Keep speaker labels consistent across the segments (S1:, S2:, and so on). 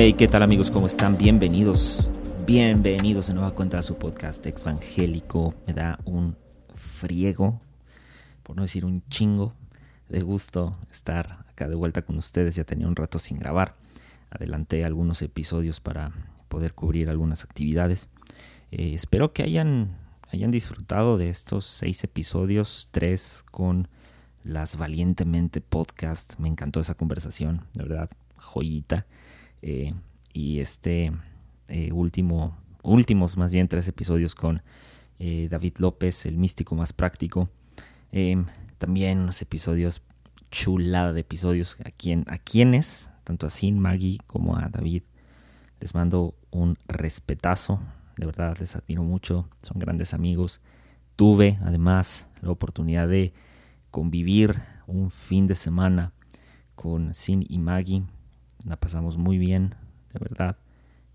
S1: Hey, ¿qué tal amigos? ¿Cómo están? Bienvenidos, bienvenidos de nueva cuenta a su podcast Evangélico. Me da un friego, por no decir un chingo, de gusto estar acá de vuelta con ustedes. Ya tenía un rato sin grabar. Adelanté algunos episodios para poder cubrir algunas actividades. Eh, espero que hayan, hayan disfrutado de estos seis episodios, tres con las Valientemente Podcast. Me encantó esa conversación, de verdad, joyita. Eh, y este eh, último, últimos más bien tres episodios con eh, David López, el místico más práctico. también unos episodios, chulada de episodios a, quien, a quienes, tanto a Sin, Maggie como a David, les mando un respetazo. De verdad, les admiro mucho, son grandes amigos. Tuve además la oportunidad de convivir un fin de semana con Sin y Maggie la pasamos muy bien, de verdad.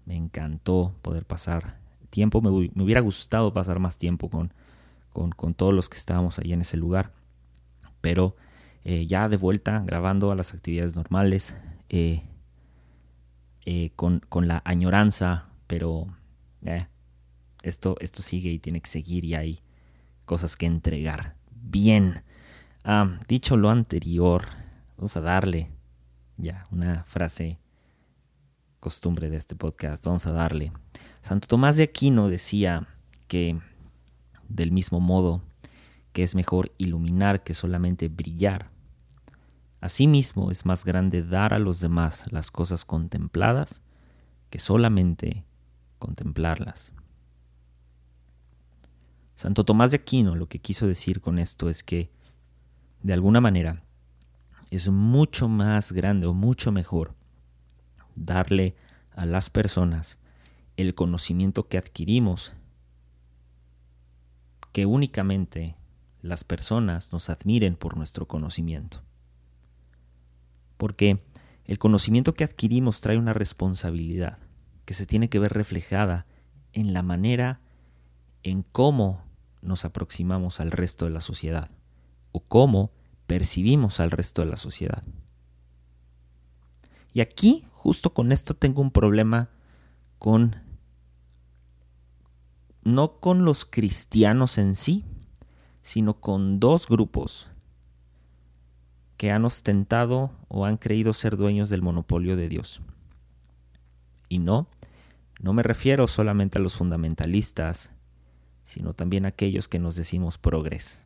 S1: Me encantó poder pasar tiempo. Me, hubiera gustado pasar más tiempo con, con, todos los que estábamos ahí en ese lugar. Pero eh, ya de vuelta, grabando a las actividades normales, eh, eh, con, la añoranza, pero esto, esto sigue y tiene que seguir y hay cosas que entregar. Bien, ah, dicho lo anterior, vamos a darle ya, una frase costumbre de este podcast, vamos a darle. Santo Tomás de Aquino decía que del mismo modo que es mejor iluminar que solamente brillar. Asimismo es más grande dar a los demás las cosas contempladas que solamente contemplarlas. Santo Tomás de Aquino lo que quiso decir con esto es que, de alguna manera, es mucho más grande o mucho mejor darle a las personas el conocimiento que adquirimos que únicamente las personas nos admiren por nuestro conocimiento. Porque el conocimiento que adquirimos trae una responsabilidad que se tiene que ver reflejada en la manera en cómo nos aproximamos al resto de la sociedad o cómo percibimos al resto de la sociedad. Y aquí, justo con esto, tengo un problema con, no con los cristianos en sí, sino con dos grupos que han ostentado o han creído ser dueños del monopolio de Dios. Y no, no me refiero solamente a los fundamentalistas, sino también a aquellos que nos decimos progres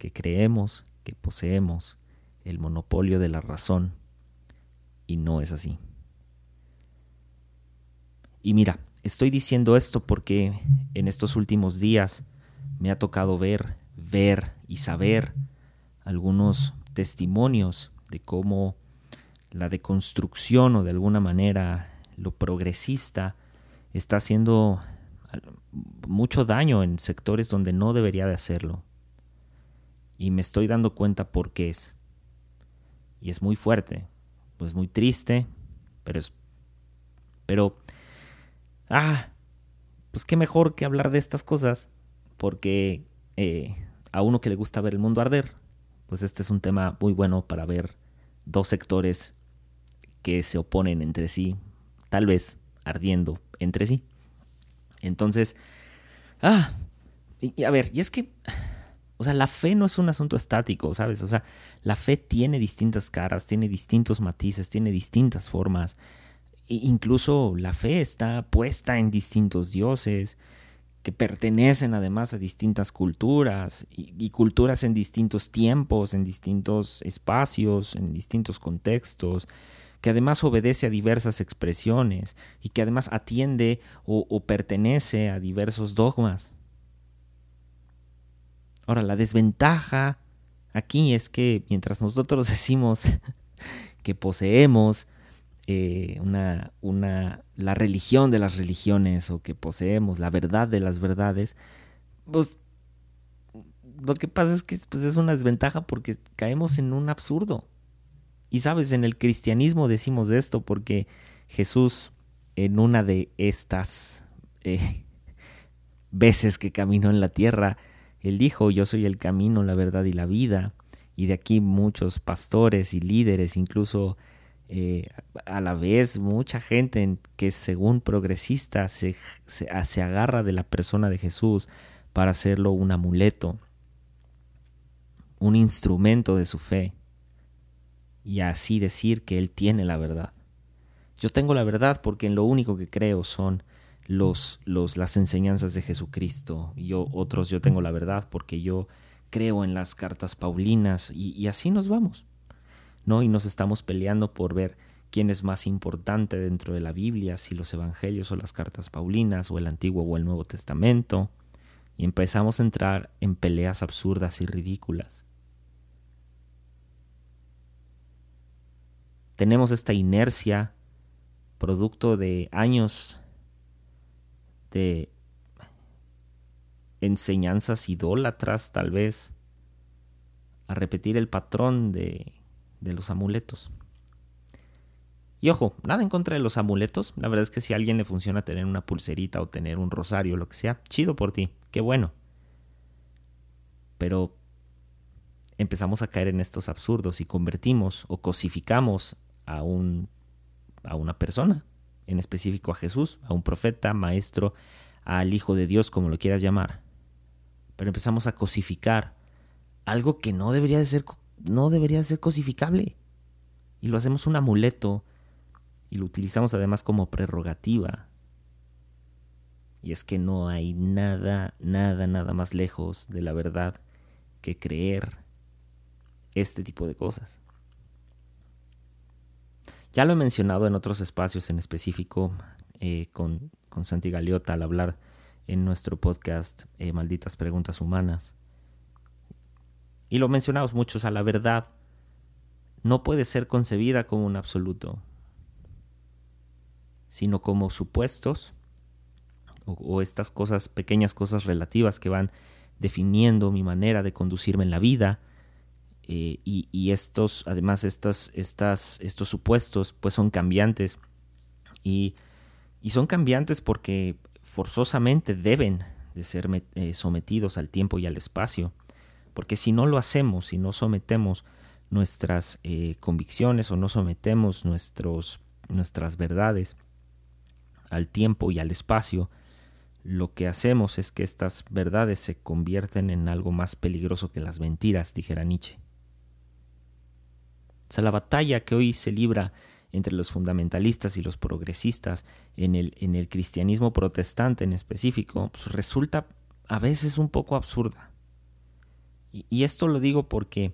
S1: que creemos que poseemos el monopolio de la razón y no es así. Y mira, estoy diciendo esto porque en estos últimos días me ha tocado ver, ver y saber algunos testimonios de cómo la deconstrucción o de alguna manera lo progresista está haciendo mucho daño en sectores donde no debería de hacerlo y me estoy dando cuenta por qué es. Y es muy fuerte, pues muy triste, pero es... Pero... Ah, pues qué mejor que hablar de estas cosas, porque eh, a uno que le gusta ver el mundo arder, pues este es un tema muy bueno para ver dos sectores que se oponen entre sí, tal vez ardiendo entre sí. Entonces, ah, y a ver, y es que o sea, la fe no es un asunto estático, ¿sabes? O sea, la fe tiene distintas caras, tiene distintos matices, tiene distintas formas. E incluso la fe está puesta en distintos dioses que pertenecen además a distintas culturas y, culturas en distintos tiempos, en distintos espacios, en distintos contextos, que además obedece a diversas expresiones y que además atiende o pertenece a diversos dogmas. Ahora, la desventaja aquí es que mientras nosotros decimos que poseemos eh, una, una, la religión de las religiones o que poseemos la verdad de las verdades, pues lo que pasa es que pues, es una desventaja porque caemos en un absurdo. Y sabes, en el cristianismo decimos esto porque Jesús en una de estas eh, veces que caminó en la tierra, él dijo, yo soy el camino, la verdad y la vida. Y de aquí muchos pastores y líderes, incluso eh, a la vez mucha gente que según progresista se, se, agarra de la persona de Jesús para hacerlo un amuleto, un instrumento de su fe y así decir que Él tiene la verdad. Yo tengo la verdad porque en lo único que creo son los, los, las enseñanzas de Jesucristo. Yo, otros, yo tengo la verdad porque yo creo en las cartas paulinas y, y así nos vamos. ¿no? Y nos estamos peleando por ver quién es más importante dentro de la Biblia, si los evangelios o las cartas paulinas, o el Antiguo o el Nuevo Testamento, y empezamos a entrar en peleas absurdas y ridículas. Tenemos esta inercia producto de años de enseñanzas idólatras tal vez, a repetir el patrón de de los amuletos. Y ojo, nada en contra de los amuletos. La verdad es que si a alguien le funciona tener una pulserita o tener un rosario lo que sea, chido por ti, qué bueno. Pero empezamos a caer en estos absurdos y convertimos o cosificamos a, un, a una persona, en específico a Jesús, a un profeta, maestro, al Hijo de Dios, como lo quieras llamar. Pero empezamos a cosificar algo que no debería de ser no debería ser cosificable. Y lo hacemos un amuleto y lo utilizamos además como prerrogativa. Y es que no hay nada, nada, nada más lejos de la verdad que creer este tipo de cosas. Ya lo he mencionado en otros espacios en específico eh, con, con, Santi Galeota al hablar en nuestro podcast eh, Malditas Preguntas Humanas y lo mencionamos muchos, a la verdad no puede ser concebida como un absoluto, sino como supuestos o, estas cosas, pequeñas cosas relativas que van definiendo mi manera de conducirme en la vida. Eh, y, estos, además, estas, estas, estos supuestos, pues son cambiantes. Y, y, son cambiantes porque forzosamente deben de ser eh, sometidos al tiempo y al espacio. Porque si no lo hacemos, si no sometemos nuestras eh, convicciones o no sometemos nuestros, nuestras verdades al tiempo y al espacio, lo que hacemos es que estas verdades se convierten en algo más peligroso que las mentiras, dijera Nietzsche. O sea, la batalla que hoy se libra entre los fundamentalistas y los progresistas en el, en el cristianismo protestante en específico, pues resulta a veces un poco absurda. Y, esto lo digo porque,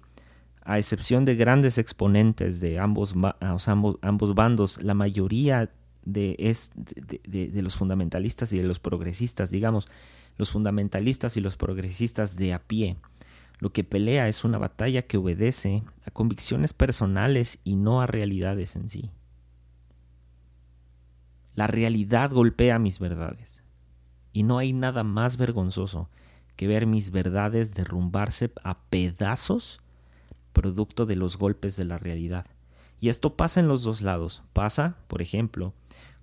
S1: a excepción de grandes exponentes de ambos, ambos, ambos bandos, la mayoría de, de, los fundamentalistas y de los progresistas, digamos, los fundamentalistas y los progresistas de a pie, lo que pelea es una batalla que obedece a convicciones personales y no a realidades en sí. La realidad golpea mis verdades. Y no hay nada más vergonzoso que ver mis verdades derrumbarse a pedazos producto de los golpes de la realidad. Y esto pasa en los dos lados. Pasa, por ejemplo,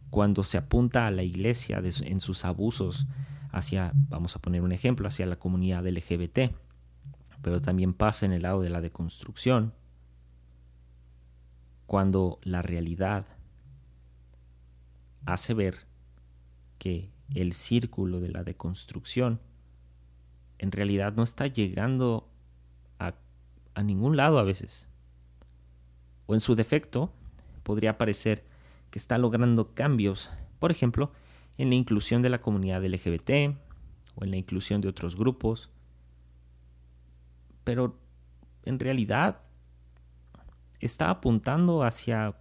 S1: cuando se apunta a la iglesia en sus abusos hacia, vamos a poner un ejemplo, hacia la comunidad LGBT, pero también pasa en el lado de la deconstrucción, cuando la realidad hace ver que el círculo de la deconstrucción en realidad no está llegando a, ningún lado a veces. O en su defecto, podría parecer que está logrando cambios, por ejemplo, en la inclusión de la comunidad LGBT o en la inclusión de otros grupos. Pero en realidad está apuntando hacia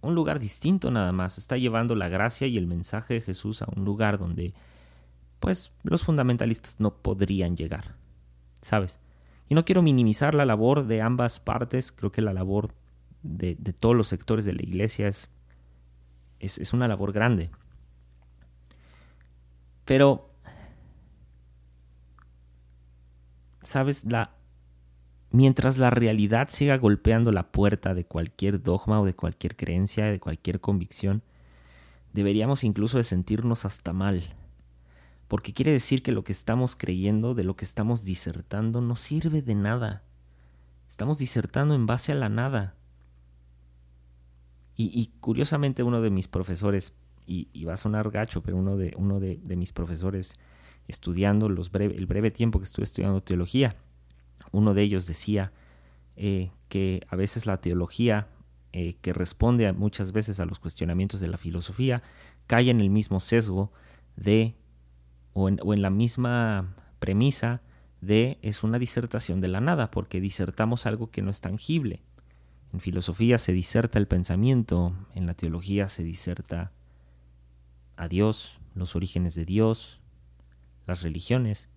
S1: un lugar distinto nada más. Está llevando la gracia y el mensaje de Jesús a un lugar donde pues los fundamentalistas no podrían llegar, ¿sabes? Y no quiero minimizar la labor de ambas partes, creo que la labor de, todos los sectores de la iglesia es, es, una labor grande. Pero, ¿sabes? Mientras la realidad siga golpeando la puerta de cualquier dogma o de cualquier creencia, de cualquier convicción, deberíamos incluso de sentirnos hasta mal porque quiere decir que lo que estamos creyendo, de lo que estamos disertando, no sirve de nada. Estamos disertando en base a la nada. Y, curiosamente uno de mis profesores, y, va a sonar gacho, pero uno de, uno de, mis profesores estudiando los el breve tiempo que estuve estudiando teología, uno de ellos decía eh, que a veces la teología, eh, que responde muchas veces a los cuestionamientos de la filosofía, cae en el mismo sesgo de, o en, o en la misma premisa de es una disertación de la nada, porque disertamos algo que no es tangible. En filosofía se diserta el pensamiento, en la teología se diserta a Dios, los orígenes de Dios, las religiones.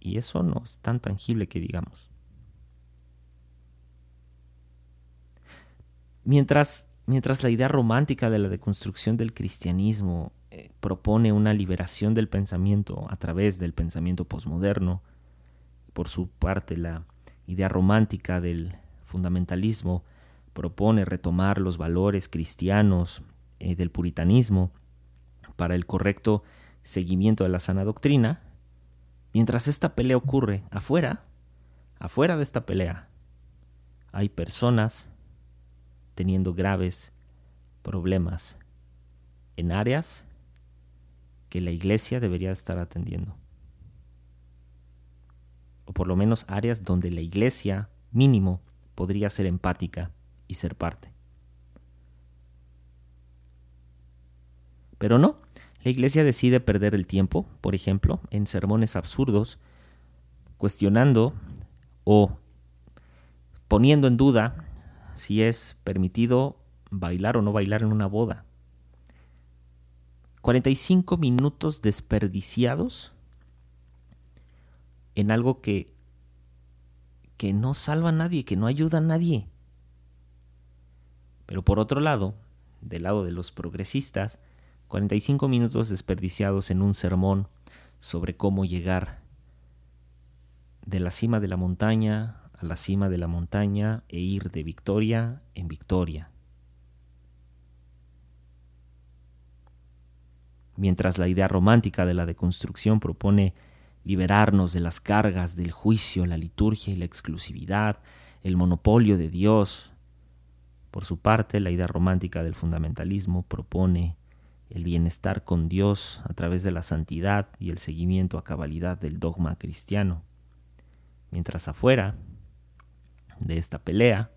S1: Y eso no es tan tangible que digamos. Mientras, mientras la idea romántica de la deconstrucción del cristianismo eh, propone una liberación del pensamiento a través del pensamiento posmoderno, por su parte la idea romántica del fundamentalismo propone retomar los valores cristianos eh, del puritanismo para el correcto seguimiento de la sana doctrina, mientras esta pelea ocurre afuera, afuera de esta pelea, hay personas teniendo graves problemas en áreas que la iglesia debería estar atendiendo. O por lo menos áreas donde la iglesia mínimo podría ser empática y ser parte. Pero no, la iglesia decide perder el tiempo, por ejemplo, en sermones absurdos, cuestionando o poniendo en duda si es permitido bailar o no bailar en una boda. 45 minutos desperdiciados en algo que que no salva a nadie, que no ayuda a nadie. Pero por otro lado, del lado de los progresistas, 45 minutos desperdiciados en un sermón sobre cómo llegar de la cima de la montaña a la cima de la montaña e ir de victoria en victoria. Mientras la idea romántica de la deconstrucción propone liberarnos de las cargas del juicio, la liturgia y la exclusividad, el monopolio de Dios. Por su parte, la idea romántica del fundamentalismo propone el bienestar con Dios a través de la santidad y el seguimiento a cabalidad del dogma cristiano. Mientras afuera de esta pelea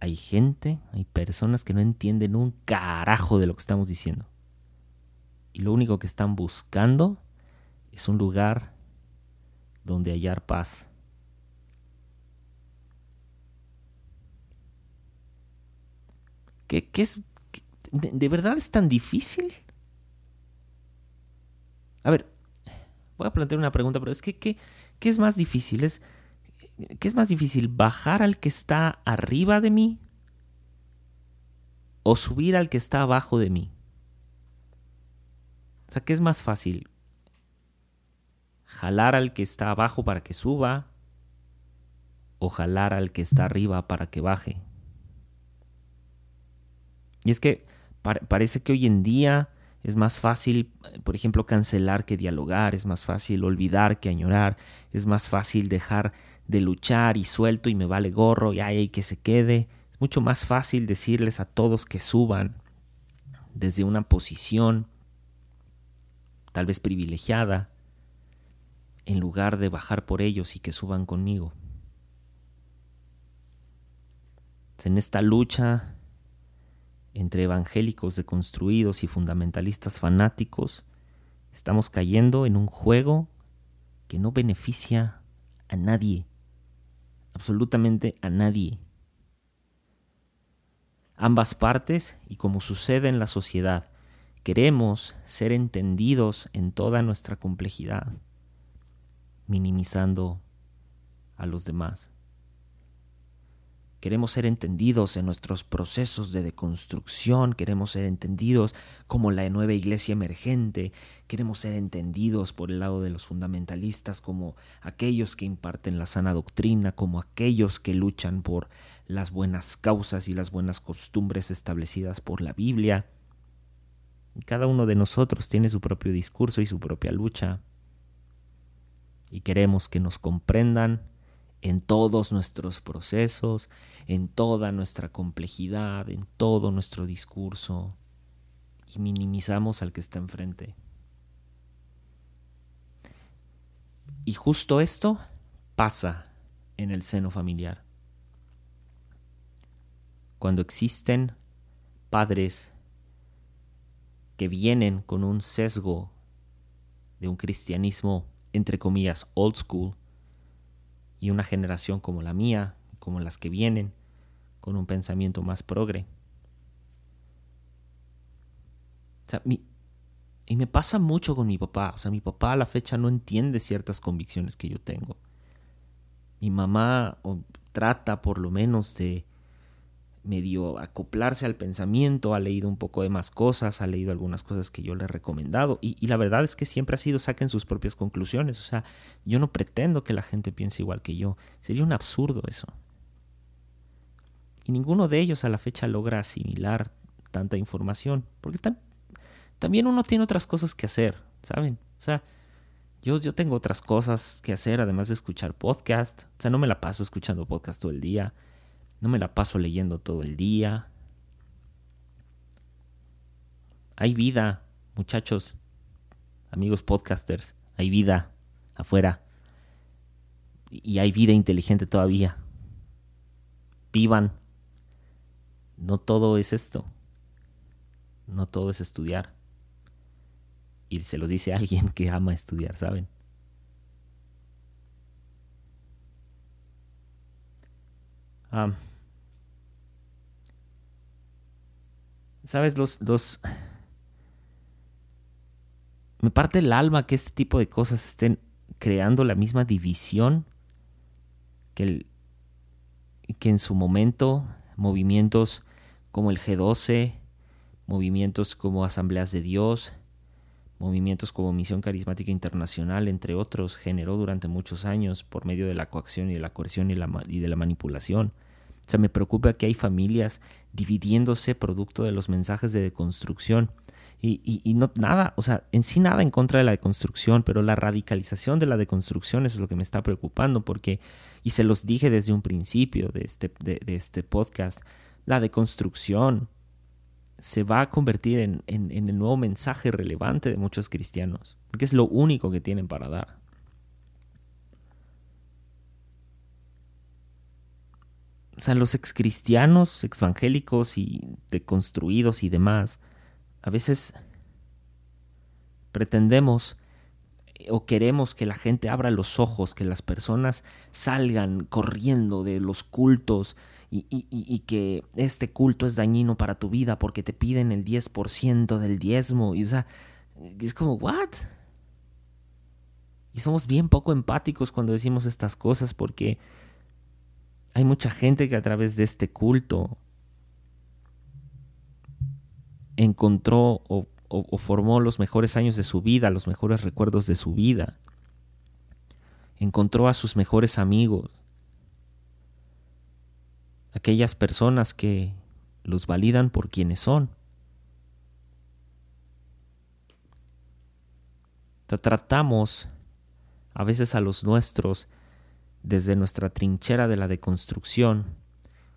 S1: hay gente, hay personas que no entienden un carajo de lo que estamos diciendo. Y lo único que están buscando es un lugar donde hallar paz. ¿Qué, es? De, verdad es tan difícil? A ver, voy a plantear una pregunta, pero es que ¿qué, qué es más difícil? ¿Es, ¿Qué es más difícil? ¿Bajar al que está arriba de mí? ¿O subir al que está abajo de mí? O sea, ¿qué es más fácil? jalar al que está abajo para que suba o jalar al que está arriba para que baje. Y es que parece que hoy en día es más fácil, por ejemplo, cancelar que dialogar, es más fácil olvidar que añorar, es más fácil dejar de luchar y suelto y me vale gorro y hay que se quede. Es mucho más fácil decirles a todos que suban desde una posición tal vez privilegiada en lugar de bajar por ellos y que suban conmigo. En esta lucha entre evangélicos deconstruidos y fundamentalistas fanáticos, estamos cayendo en un juego que no beneficia a nadie, absolutamente a nadie. Ambas partes, y como sucede en la sociedad, queremos ser entendidos en toda nuestra complejidad minimizando a los demás. Queremos ser entendidos en nuestros procesos de deconstrucción, queremos ser entendidos como la nueva iglesia emergente, queremos ser entendidos por el lado de los fundamentalistas como aquellos que imparten la sana doctrina, como aquellos que luchan por las buenas causas y las buenas costumbres establecidas por la Biblia. cada uno de nosotros tiene su propio discurso y su propia lucha y queremos que nos comprendan en todos nuestros procesos, en toda nuestra complejidad, en todo nuestro discurso, y minimizamos al que está enfrente. Y justo esto pasa en el seno familiar. Cuando existen padres que vienen con un sesgo de un cristianismo, entre comillas, old school, y una generación como la mía, como las que vienen, con un pensamiento más progre. y me pasa mucho con mi papá. O sea, mi papá a la fecha no entiende ciertas convicciones que yo tengo. Mi mamá trata por lo menos de medio acoplarse al pensamiento, ha leído un poco de más cosas, ha leído algunas cosas que yo le he recomendado y, la verdad es que siempre ha sido saquen sus propias conclusiones, o sea, yo no pretendo que la gente piense igual que yo, sería un absurdo eso. Y ninguno de ellos a la fecha logra asimilar tanta información, porque también uno tiene otras cosas que hacer, ¿saben? O sea, yo, yo tengo otras cosas que hacer además de escuchar podcast, o sea, no me la paso escuchando podcast todo el día no me la paso leyendo todo el día. Hay vida, muchachos, amigos podcasters, hay vida afuera. Y hay vida inteligente todavía. Vivan. No todo es esto. No todo es estudiar. Y se los dice alguien que ama estudiar, ¿saben? Ah... ¿Sabes? Los, los... Me parte el alma que este tipo de cosas estén creando la misma división que, el, que en su momento movimientos como el G12, movimientos como Asambleas de Dios, movimientos como Misión Carismática Internacional, entre otros, generó durante muchos años por medio de la coacción y de la coerción y, la, y de la manipulación. O sea, me preocupa que hay familias dividiéndose producto de los mensajes de deconstrucción. Y, y, no nada, o sea, en sí nada en contra de la deconstrucción, pero la radicalización de la deconstrucción es lo que me está preocupando, porque, y se los dije desde un principio de este, de, este podcast, la deconstrucción se va a convertir en, en el nuevo mensaje relevante de muchos cristianos, porque es lo único que tienen para dar. O sea, los excristianos, exvangélicos y deconstruidos y demás, a veces pretendemos o queremos que la gente abra los ojos, que las personas salgan corriendo de los cultos y, y, que este culto es dañino para tu vida porque te piden el 10% del diezmo. Y o sea, es como, ¿what? Y somos bien poco empáticos cuando decimos estas cosas porque hay mucha gente que a través de este culto encontró o, formó los mejores años de su vida, los mejores recuerdos de su vida. Encontró a sus mejores amigos, aquellas personas que los validan por quienes son. Tratamos a veces a los nuestros desde nuestra trinchera de la deconstrucción,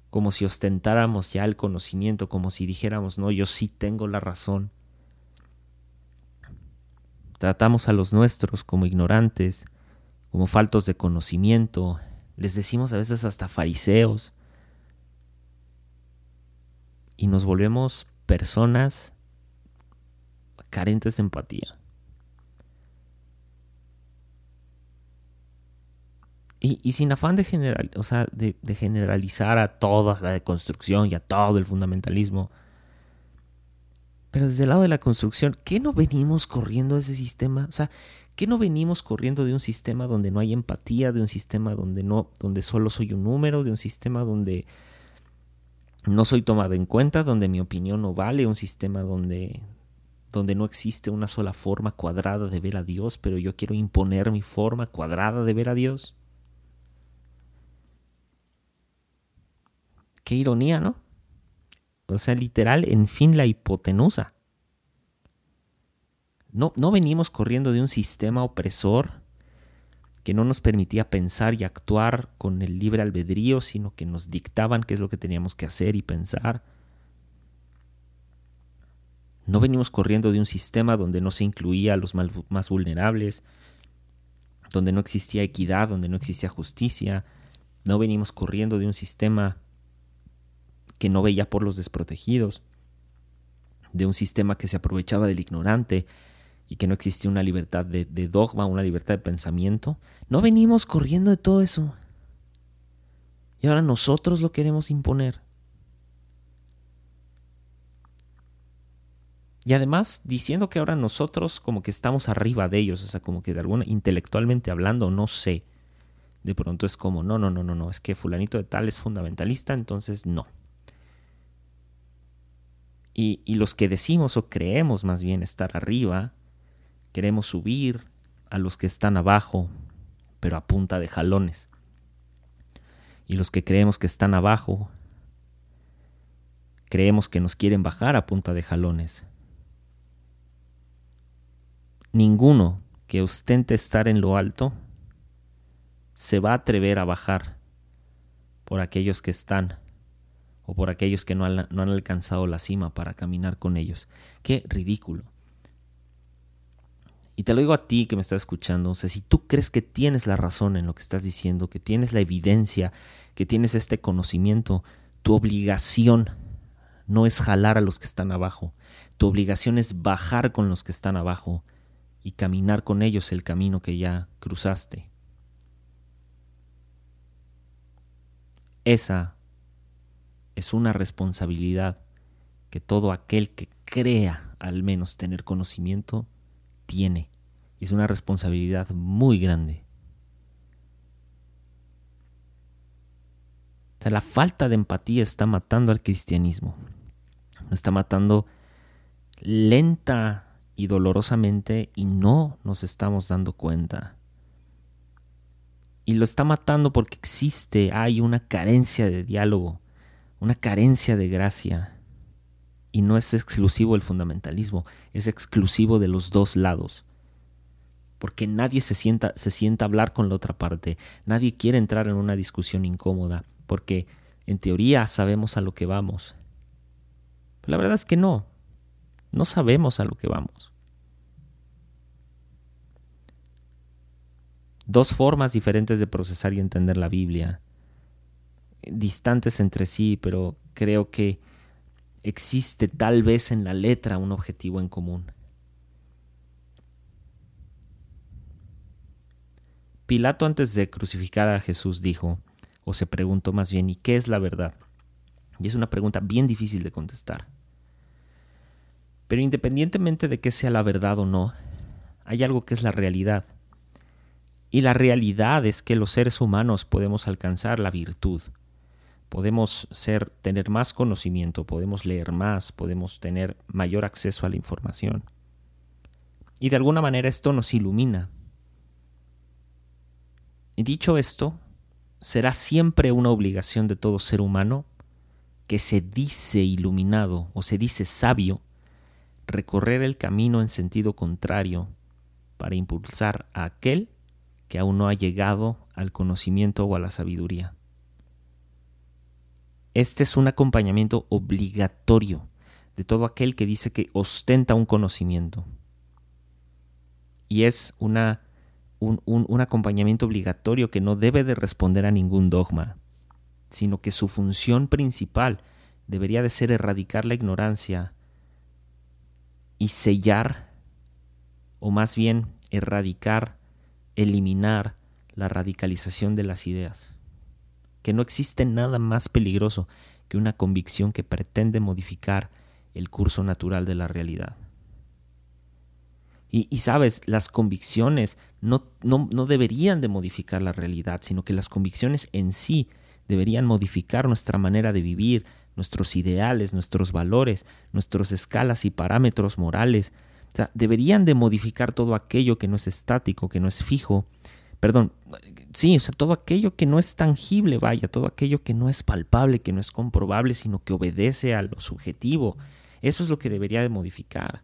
S1: como si ostentáramos ya el conocimiento, como si dijéramos, no, yo sí tengo la razón. Tratamos a los nuestros como ignorantes, como faltos de conocimiento, les decimos a veces hasta fariseos, y nos volvemos personas carentes de empatía. Y, sin afán de, general, o sea, de, generalizar a toda la deconstrucción y a todo el fundamentalismo. Pero desde el lado de la construcción, ¿qué no venimos corriendo de ese sistema? O sea, ¿qué no venimos corriendo de un sistema donde no hay empatía, de un sistema donde no, donde solo soy un número, de un sistema donde no soy tomado en cuenta, donde mi opinión no vale, un sistema donde, donde no existe una sola forma cuadrada de ver a Dios, pero yo quiero imponer mi forma cuadrada de ver a Dios? Qué ironía, ¿no? O sea, literal, en fin, la hipotenusa. No, no venimos corriendo de un sistema opresor que no nos permitía pensar y actuar con el libre albedrío, sino que nos dictaban qué es lo que teníamos que hacer y pensar. No venimos corriendo de un sistema donde no se incluía a los más vulnerables, donde no existía equidad, donde no existía justicia. No venimos corriendo de un sistema que no veía por los desprotegidos, de un sistema que se aprovechaba del ignorante, y que no existía una libertad de, dogma, una libertad de pensamiento. No venimos corriendo de todo eso. Y ahora nosotros lo queremos imponer. Y además diciendo que ahora nosotros como que estamos arriba de ellos, o sea, como que de alguna intelectualmente hablando, no sé. De pronto es como, no, no, no, no, no, es que fulanito de tal es fundamentalista, entonces no. Y, los que decimos o creemos más bien estar arriba, Queremos subir a los que están abajo, pero a punta de jalones. Y los que creemos que están abajo, creemos que nos quieren bajar a punta de jalones. Ninguno que ostente estar en lo alto se va a atrever a bajar por aquellos que están o por aquellos que no han, no han alcanzado la cima para caminar con ellos. Qué ridículo. Y te lo digo a ti que me estás escuchando, o sea, si tú crees que tienes la razón en lo que estás diciendo, que tienes la evidencia, que tienes este conocimiento, tu obligación no es jalar a los que están abajo, tu obligación es bajar con los que están abajo y caminar con ellos el camino que ya cruzaste. Esa es una responsabilidad que todo aquel que crea al menos tener conocimiento tiene. Y es una responsabilidad muy grande. O sea, la falta de empatía está matando al cristianismo. Lo está matando lenta y dolorosamente y no nos estamos dando cuenta. Y lo está matando porque existe, hay una carencia de diálogo, una carencia de gracia y no es exclusivo el fundamentalismo, es exclusivo de los dos lados. Porque nadie se sienta, se sienta a hablar con la otra parte, nadie quiere entrar en una discusión incómoda, porque en teoría sabemos a lo que vamos. Pero la verdad es que no, no sabemos a lo que vamos. Dos formas diferentes de procesar y entender la Biblia, distantes entre sí, pero creo que existe tal vez en la letra un objetivo en común. Pilato antes de crucificar a Jesús dijo, o se preguntó más bien, ¿y qué es la verdad? Y es una pregunta bien difícil de contestar. Pero independientemente de que sea la verdad o no, hay algo que es la realidad. Y la realidad es que los seres humanos podemos alcanzar la virtud, podemos ser, tener más conocimiento, podemos leer más, podemos tener mayor acceso a la información. Y de alguna manera esto nos ilumina. Y dicho esto, será siempre una obligación de todo ser humano que se dice iluminado o se dice sabio recorrer el camino en sentido contrario para impulsar a aquel que aún no ha llegado al conocimiento o a la sabiduría. Este es un acompañamiento obligatorio de todo aquel que dice que ostenta un conocimiento. Y es una, un, un acompañamiento obligatorio que no debe de responder a ningún dogma, sino que su función principal debería de ser erradicar la ignorancia y sellar, o más bien erradicar, eliminar la radicalización de las ideas que no existe nada más peligroso que una convicción que pretende modificar el curso natural de la realidad. Y, sabes, las convicciones no, no, no deberían de modificar la realidad, sino que las convicciones en sí deberían modificar nuestra manera de vivir, nuestros ideales, nuestros valores, nuestras escalas y parámetros morales. O sea, deberían de modificar todo aquello que no es estático, que no es fijo, perdón, sí, o sea, todo aquello que no es tangible, vaya, todo aquello que no es palpable, que no es comprobable, sino que obedece a lo subjetivo. Eso es lo que debería de modificar.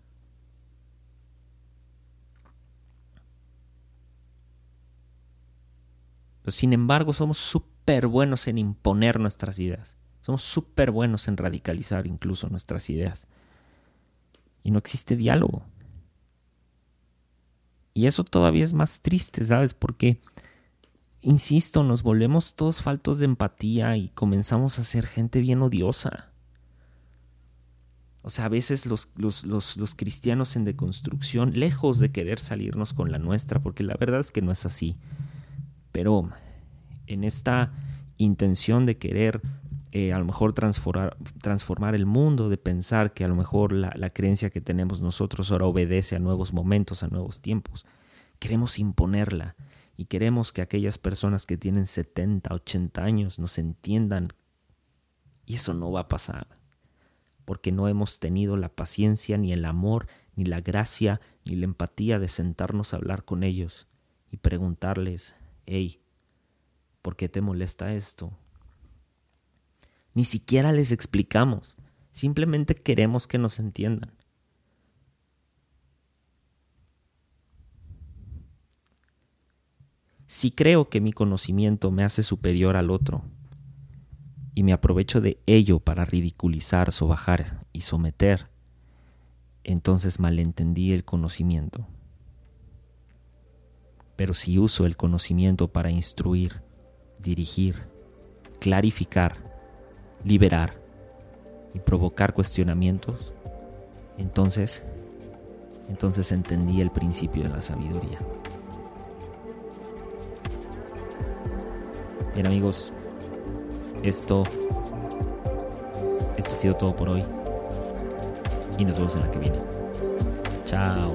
S1: Pero sin embargo, somos súper buenos en imponer nuestras ideas. Somos súper buenos en radicalizar incluso nuestras ideas. Y no existe diálogo. Y eso todavía es más triste, ¿sabes? Porque, insisto, nos volvemos todos faltos de empatía y comenzamos a ser gente bien odiosa. O sea, a veces los, los, los, cristianos en deconstrucción, lejos de querer salirnos con la nuestra, porque la verdad es que no es así, pero en esta intención de querer eh, a lo mejor transformar, transformar, el mundo, de pensar que a lo mejor la, la creencia que tenemos nosotros ahora obedece a nuevos momentos, a nuevos tiempos, queremos imponerla y queremos que aquellas personas que tienen 70, 80 años nos entiendan. Y eso no va a pasar porque no hemos tenido la paciencia, ni el amor, ni la gracia, ni la empatía de sentarnos a hablar con ellos y preguntarles, hey, ¿por qué te molesta esto? Ni siquiera les explicamos, simplemente queremos que nos entiendan. Si creo que mi conocimiento me hace superior al otro, y me aprovecho de ello para ridiculizar, sobajar y someter, entonces malentendí el conocimiento. Pero si uso el conocimiento para instruir, dirigir, clarificar, liberar y provocar cuestionamientos, entonces, entonces entendí el principio de la sabiduría. Bien amigos, esto, esto ha sido todo por hoy. Y nos vemos en la que viene. Chao.